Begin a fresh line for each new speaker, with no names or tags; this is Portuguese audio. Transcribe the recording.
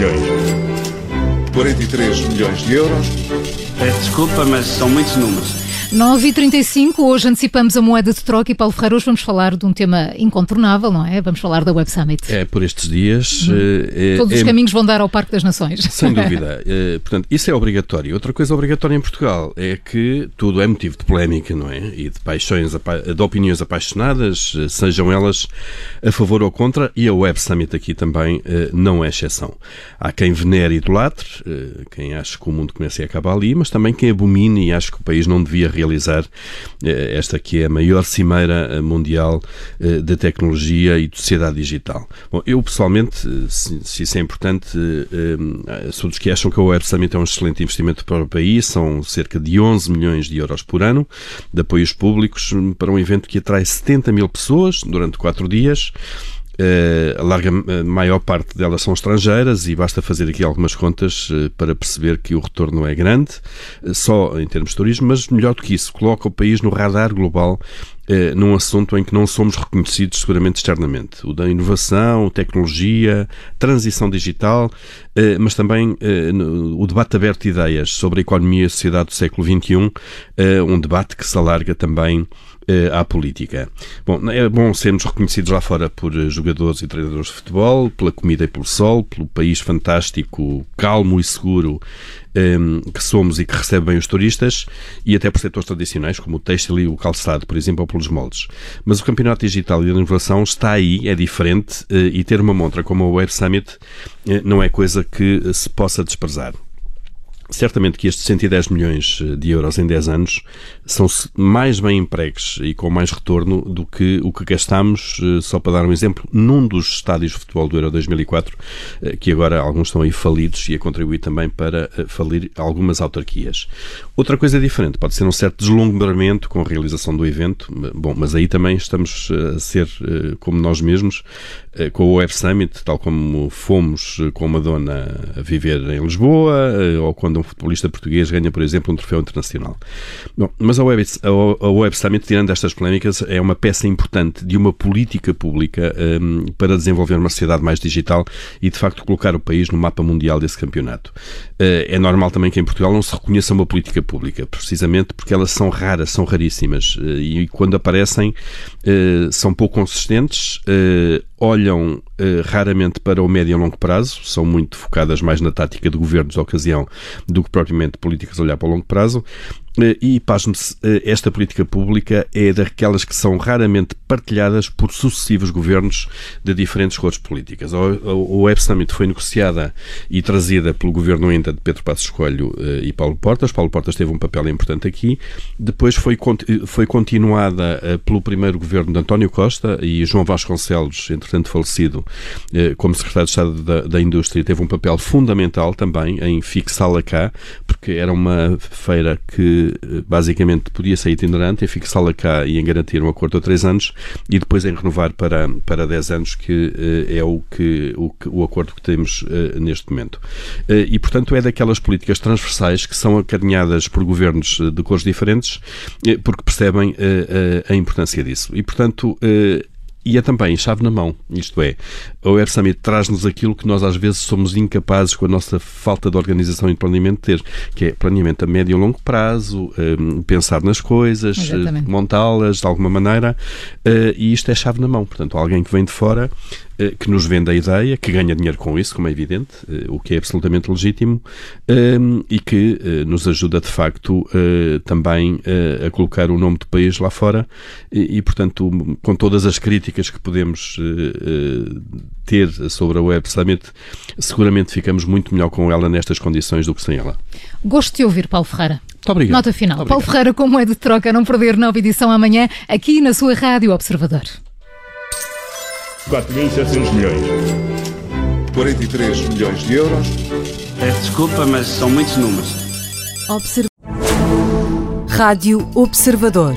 milhões. 43 milhões de euros.
Desculpa, mas são muitos números.
9h35, hoje antecipamos a moeda de troca e Paulo Ferreira, hoje vamos falar de um tema incontornável, não é? Vamos falar da Web Summit.
É, por estes dias...
Uhum.
É,
Todos
é,
os caminhos vão dar ao Parque das Nações.
Sem dúvida. É, portanto, isso é obrigatório. Outra coisa obrigatória em Portugal é que tudo é motivo de polémica, não é? E de paixões, de opiniões apaixonadas, sejam elas a favor ou contra, e a Web Summit aqui também não é exceção. Há quem venere e idolatre, quem acha que o mundo começa e acaba ali, mas também quem abomine e acha que o país não devia realizar eh, esta que é a maior cimeira eh, mundial eh, de tecnologia e de sociedade digital. Bom, eu pessoalmente, se, se isso é importante, sou dos que acham que a Web Summit é um excelente investimento para o país, são cerca de 11 milhões de euros por ano de apoios públicos para um evento que atrai 70 mil pessoas durante quatro dias. Uh, a larga a maior parte delas são estrangeiras e basta fazer aqui algumas contas uh, para perceber que o retorno é grande, só em termos de turismo, mas melhor do que isso, coloca o país no radar global num assunto em que não somos reconhecidos seguramente externamente. O da inovação, tecnologia, transição digital, mas também o debate aberto de ideias sobre a economia e a sociedade do século XXI, um debate que se alarga também à política. Bom, é bom sermos reconhecidos lá fora por jogadores e treinadores de futebol, pela comida e pelo sol, pelo país fantástico, calmo e seguro que somos e que recebe bem os turistas e até por setores tradicionais como o têxtil e o calçado, por exemplo, ou pelos moldes. Mas o campeonato digital e a inovação está aí, é diferente uh, e ter uma montra como a Web Summit uh, não é coisa que se possa desprezar. Certamente que estes 110 milhões eh, de euros em 10 anos são mais bem empregues e com mais retorno do que o que gastámos, eh, só para dar um exemplo, num dos estádios de futebol do Euro 2004, eh, que agora alguns estão aí falidos e a contribuir também para falir algumas autarquias. Outra coisa diferente, pode ser um certo deslumbramento com a realização do evento, bom, mas aí também estamos a ser como nós mesmos, com o Web Summit, tal como fomos com uma dona a viver em Lisboa, ou quando um futebolista português ganha, por exemplo, um troféu internacional. Bom, mas a Web, a, Web Summit, tirando estas polémicas, é uma peça importante de uma política pública um, para desenvolver uma sociedade mais digital e, de facto, colocar o país no mapa mundial desse campeonato. Uh, é normal também que em Portugal não se reconheça uma política pública, precisamente porque elas são raras, são raríssimas uh, e quando aparecem uh, são pouco consistentes olham eh, raramente para o médio e longo prazo, são muito focadas mais na tática de governos de ocasião do que propriamente políticas a olhar para o longo prazo. Eh, e, pasme-se, eh, esta política pública é daquelas que são raramente partilhadas por sucessivos governos de diferentes cores políticas. O Web Summit foi negociada e trazida pelo governo ainda de Pedro Passos Coelho e Paulo Portas. Paulo Portas teve um papel importante aqui. Depois foi, foi continuada pelo primeiro governo de António Costa e João Vasconcelos, entretanto falecido, eh, como secretário de Estado da, da Indústria, teve um papel fundamental também em fixá-la cá, porque era uma feira que eh, basicamente podia ser itinerante, em fixá-la cá e em garantir um acordo a três anos e depois em renovar para, para dez anos, que eh, é o, que, o, o acordo que temos neste momento. E, portanto, é daquelas políticas transversais que são acarinhadas por governos de cores diferentes, porque percebem a importância disso. E, portanto, e é também chave na mão, isto é, o Web Summit traz-nos aquilo que nós às vezes somos incapazes com a nossa falta de organização e de planeamento ter, que é planeamento a médio e longo prazo, um, pensar nas coisas, uh, montá-las de alguma maneira, uh, e isto é chave na mão. Portanto, alguém que vem de fora uh, que nos vende a ideia, que ganha dinheiro com isso, como é evidente, o que é absolutamente legítimo, um, e que nos ajuda de facto também a colocar o nome do país lá fora e portanto, com todas as críticas que podemos ter sobre a Web Summit, seguramente ficamos muito melhor com ela nestas condições do que sem ela.
Gosto de ouvir, Paulo Ferreira.
Muito obrigado.
Nota final. Paulo Ferreira, como é de troca, não perder nova edição amanhã, aqui na sua Rádio Observador.
4.700 milhões. 43 milhões de euros.
Desculpa, mas são muitos números.
Observ... Rádio Observador.